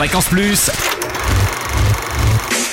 Fréquence Plus.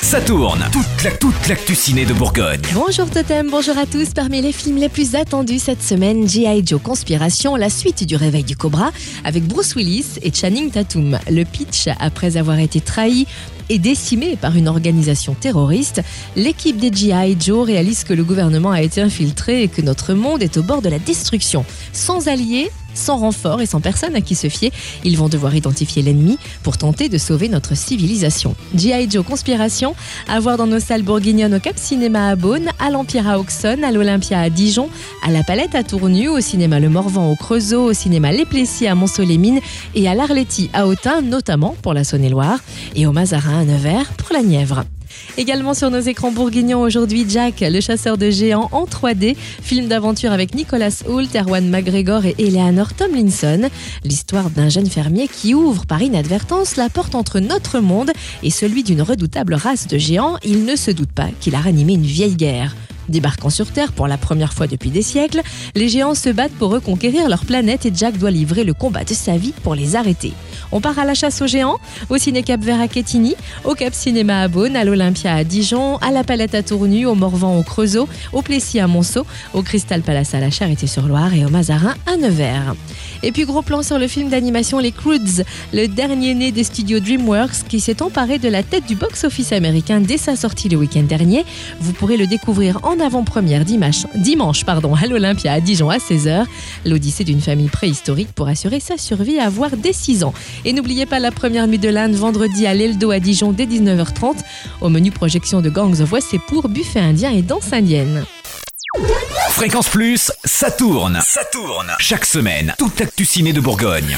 Ça tourne. Toute la toute l'actu ciné de Bourgogne. Bonjour Totem, bonjour à tous. Parmi les films les plus attendus cette semaine, G.I. Joe Conspiration, la suite du réveil du Cobra, avec Bruce Willis et Channing Tatum. Le pitch, après avoir été trahi et décimé par une organisation terroriste, l'équipe des G.I. Joe réalise que le gouvernement a été infiltré et que notre monde est au bord de la destruction. Sans alliés, sans renfort et sans personne à qui se fier, ils vont devoir identifier l'ennemi pour tenter de sauver notre civilisation. G.I. Joe Conspiration, à voir dans nos salles bourguignonnes au Cap Cinéma à Beaune, à l'Empire à Auxonne, à l'Olympia à Dijon, à la Palette à Tournu, au cinéma Le Morvan au Creusot, au cinéma Les Plessis à Mont-Soleil-Mines et à l'Arletti à Autun, notamment pour la Saône-et-Loire, et au Mazarin à Nevers pour la Nièvre. Également sur nos écrans bourguignons aujourd'hui, Jack, le chasseur de géants en 3D, film d'aventure avec Nicolas Hoult, Erwan McGregor et Eleanor Tomlinson. L'histoire d'un jeune fermier qui ouvre par inadvertance la porte entre notre monde et celui d'une redoutable race de géants. Il ne se doute pas qu'il a ranimé une vieille guerre. Débarquant sur Terre pour la première fois depuis des siècles, les géants se battent pour reconquérir leur planète et Jack doit livrer le combat de sa vie pour les arrêter. On part à la chasse aux géants, au Ciné Cap Vert au Cap Cinéma à Beaune, à l'Olympia à Dijon, à la Palette à Tournu, au Morvan au Creusot, au Plessis à Monceau, au Crystal Palace à la Charité-sur-Loire et au Mazarin à Nevers. Et puis gros plan sur le film d'animation Les Croods, le dernier né des studios DreamWorks qui s'est emparé de la tête du box-office américain dès sa sortie le week-end dernier. Vous pourrez le découvrir en avant-première dimanche, dimanche pardon, à l'Olympia à Dijon à 16h. L'odyssée d'une famille préhistorique pour assurer sa survie à avoir dès 6 ans. Et n'oubliez pas la première nuit de l'Inde vendredi à l'Eldo à Dijon dès 19h30. Au menu projection de Gangs of pour buffet indien et danse indienne. Fréquence Plus, ça tourne. Ça tourne. Chaque semaine, toute l'actu ciné de Bourgogne.